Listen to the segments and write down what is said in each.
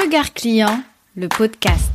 Regard client, le podcast.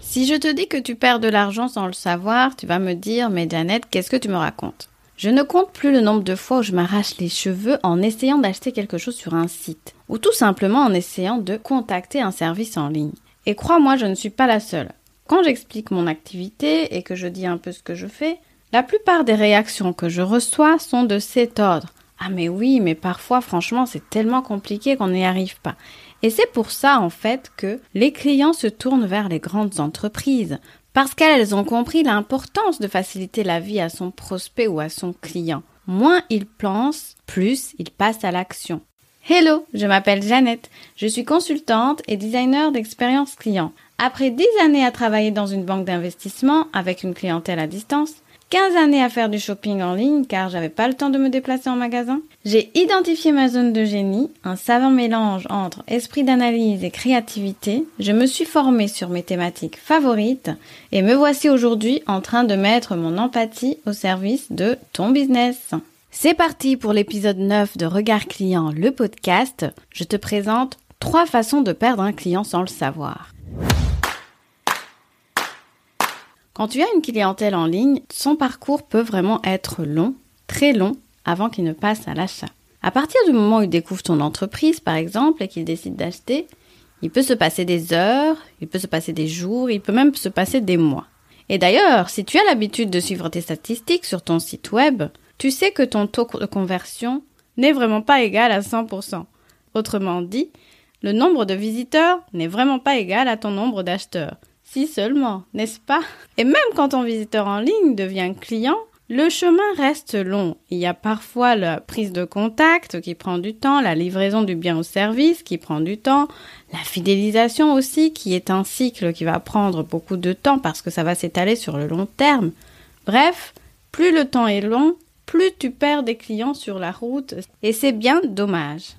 Si je te dis que tu perds de l'argent sans le savoir, tu vas me dire, mais Janet, qu'est-ce que tu me racontes? Je ne compte plus le nombre de fois où je m'arrache les cheveux en essayant d'acheter quelque chose sur un site, ou tout simplement en essayant de contacter un service en ligne. Et crois-moi, je ne suis pas la seule. Quand j'explique mon activité et que je dis un peu ce que je fais, la plupart des réactions que je reçois sont de cet ordre. Ah mais oui, mais parfois franchement c'est tellement compliqué qu'on n'y arrive pas. Et c'est pour ça, en fait, que les clients se tournent vers les grandes entreprises, parce qu'elles ont compris l'importance de faciliter la vie à son prospect ou à son client. Moins il pense, plus il passe à l'action. Hello, je m'appelle Jeannette, je suis consultante et designer d'expérience client. Après dix années à travailler dans une banque d'investissement avec une clientèle à distance, 15 années à faire du shopping en ligne car j'avais pas le temps de me déplacer en magasin. J'ai identifié ma zone de génie, un savant mélange entre esprit d'analyse et créativité. Je me suis formée sur mes thématiques favorites et me voici aujourd'hui en train de mettre mon empathie au service de ton business. C'est parti pour l'épisode 9 de Regard Client, le podcast. Je te présente trois façons de perdre un client sans le savoir. Quand tu as une clientèle en ligne, son parcours peut vraiment être long, très long, avant qu'il ne passe à l'achat. À partir du moment où il découvre ton entreprise, par exemple, et qu'il décide d'acheter, il peut se passer des heures, il peut se passer des jours, il peut même se passer des mois. Et d'ailleurs, si tu as l'habitude de suivre tes statistiques sur ton site web, tu sais que ton taux de conversion n'est vraiment pas égal à 100%. Autrement dit, le nombre de visiteurs n'est vraiment pas égal à ton nombre d'acheteurs. Si seulement, n'est-ce pas? Et même quand ton visiteur en ligne devient client, le chemin reste long. Il y a parfois la prise de contact qui prend du temps, la livraison du bien au service qui prend du temps, la fidélisation aussi qui est un cycle qui va prendre beaucoup de temps parce que ça va s'étaler sur le long terme. Bref, plus le temps est long, plus tu perds des clients sur la route et c'est bien dommage.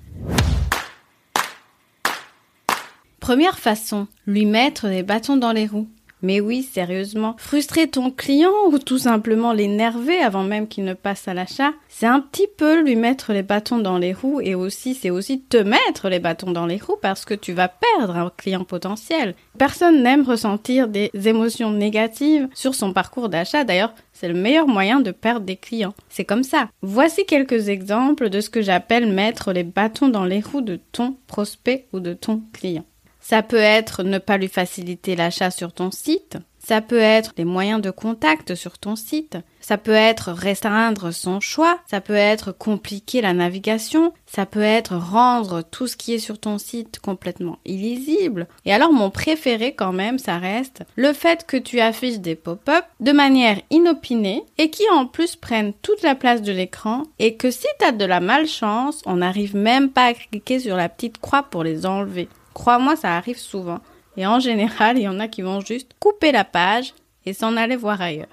Première façon, lui mettre des bâtons dans les roues. Mais oui, sérieusement, frustrer ton client ou tout simplement l'énerver avant même qu'il ne passe à l'achat, c'est un petit peu lui mettre les bâtons dans les roues et aussi c'est aussi te mettre les bâtons dans les roues parce que tu vas perdre un client potentiel. Personne n'aime ressentir des émotions négatives sur son parcours d'achat. D'ailleurs, c'est le meilleur moyen de perdre des clients. C'est comme ça. Voici quelques exemples de ce que j'appelle mettre les bâtons dans les roues de ton prospect ou de ton client. Ça peut être ne pas lui faciliter l'achat sur ton site. Ça peut être les moyens de contact sur ton site. Ça peut être restreindre son choix. Ça peut être compliquer la navigation. Ça peut être rendre tout ce qui est sur ton site complètement illisible. Et alors mon préféré quand même, ça reste le fait que tu affiches des pop-up de manière inopinée et qui en plus prennent toute la place de l'écran et que si tu as de la malchance, on n'arrive même pas à cliquer sur la petite croix pour les enlever. Crois-moi, ça arrive souvent. Et en général, il y en a qui vont juste couper la page et s'en aller voir ailleurs.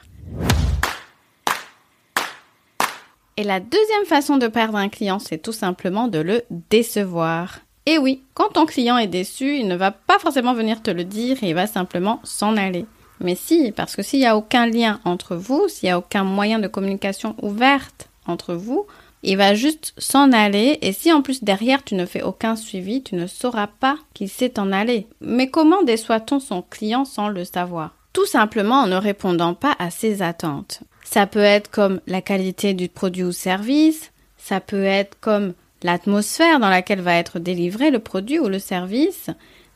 Et la deuxième façon de perdre un client, c'est tout simplement de le décevoir. Et oui, quand ton client est déçu, il ne va pas forcément venir te le dire et il va simplement s'en aller. Mais si, parce que s'il n'y a aucun lien entre vous, s'il n'y a aucun moyen de communication ouverte entre vous, il va juste s'en aller et si en plus derrière tu ne fais aucun suivi, tu ne sauras pas qu'il s'est en allé. Mais comment déçoit-on son client sans le savoir? Tout simplement en ne répondant pas à ses attentes. Ça peut être comme la qualité du produit ou service, ça peut être comme l'atmosphère dans laquelle va être délivré le produit ou le service,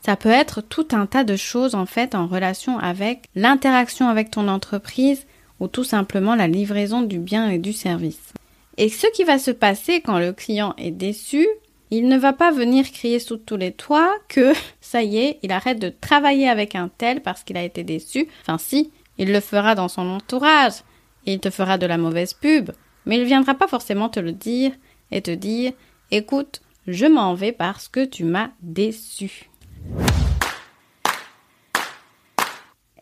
ça peut être tout un tas de choses en fait en relation avec l'interaction avec ton entreprise ou tout simplement la livraison du bien et du service. Et ce qui va se passer quand le client est déçu, il ne va pas venir crier sous tous les toits que ça y est, il arrête de travailler avec un tel parce qu'il a été déçu. Enfin si, il le fera dans son entourage, il te fera de la mauvaise pub, mais il viendra pas forcément te le dire et te dire écoute, je m'en vais parce que tu m'as déçu.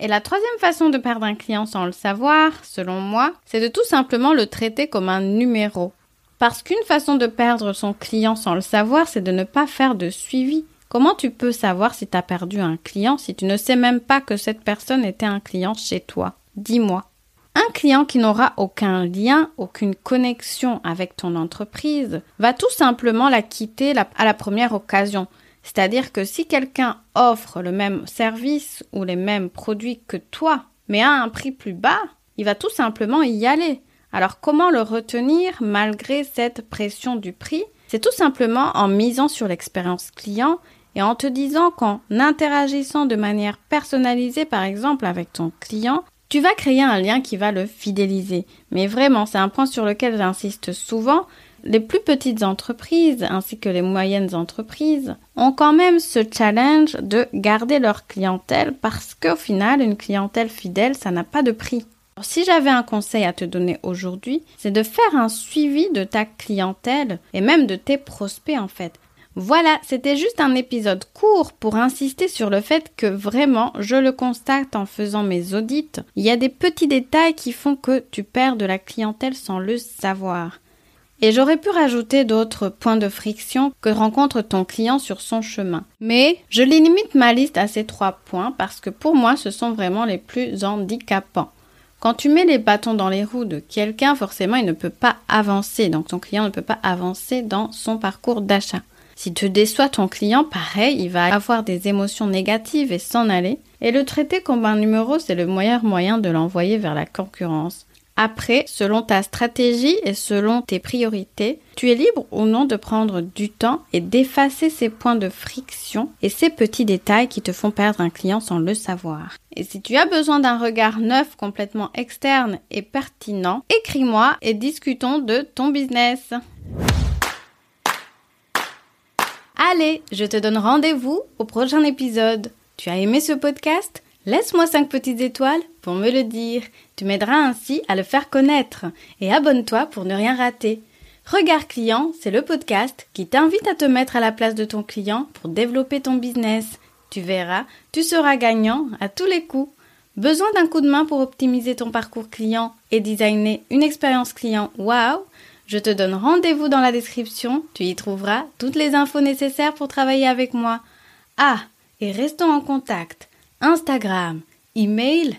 Et la troisième façon de perdre un client sans le savoir, selon moi, c'est de tout simplement le traiter comme un numéro. Parce qu'une façon de perdre son client sans le savoir, c'est de ne pas faire de suivi. Comment tu peux savoir si tu as perdu un client si tu ne sais même pas que cette personne était un client chez toi? Dis-moi. Un client qui n'aura aucun lien, aucune connexion avec ton entreprise, va tout simplement la quitter à la première occasion. C'est-à-dire que si quelqu'un offre le même service ou les mêmes produits que toi, mais à un prix plus bas, il va tout simplement y aller. Alors comment le retenir malgré cette pression du prix? C'est tout simplement en misant sur l'expérience client et en te disant qu'en interagissant de manière personnalisée par exemple avec ton client, tu vas créer un lien qui va le fidéliser. Mais vraiment, c'est un point sur lequel j'insiste souvent. Les plus petites entreprises ainsi que les moyennes entreprises ont quand même ce challenge de garder leur clientèle parce qu'au final, une clientèle fidèle, ça n'a pas de prix. si j'avais un conseil à te donner aujourd'hui, c'est de faire un suivi de ta clientèle et même de tes prospects en fait. Voilà, c'était juste un épisode court pour insister sur le fait que vraiment, je le constate en faisant mes audits, il y a des petits détails qui font que tu perds de la clientèle sans le savoir. Et j'aurais pu rajouter d'autres points de friction que rencontre ton client sur son chemin. Mais je limite ma liste à ces trois points parce que pour moi, ce sont vraiment les plus handicapants. Quand tu mets les bâtons dans les roues de quelqu'un, forcément, il ne peut pas avancer. Donc ton client ne peut pas avancer dans son parcours d'achat. Si tu déçois ton client, pareil, il va avoir des émotions négatives et s'en aller. Et le traiter comme un numéro, c'est le meilleur moyen de l'envoyer vers la concurrence. Après, selon ta stratégie et selon tes priorités, tu es libre ou non de prendre du temps et d'effacer ces points de friction et ces petits détails qui te font perdre un client sans le savoir. Et si tu as besoin d'un regard neuf, complètement externe et pertinent, écris-moi et discutons de ton business. Allez, je te donne rendez-vous au prochain épisode. Tu as aimé ce podcast? Laisse-moi 5 petites étoiles pour me le dire. Tu m'aideras ainsi à le faire connaître. Et abonne-toi pour ne rien rater. Regard client, c'est le podcast qui t'invite à te mettre à la place de ton client pour développer ton business. Tu verras, tu seras gagnant à tous les coups. Besoin d'un coup de main pour optimiser ton parcours client et designer une expérience client? Waouh je te donne rendez-vous dans la description, tu y trouveras toutes les infos nécessaires pour travailler avec moi. Ah, et restons en contact. Instagram, email,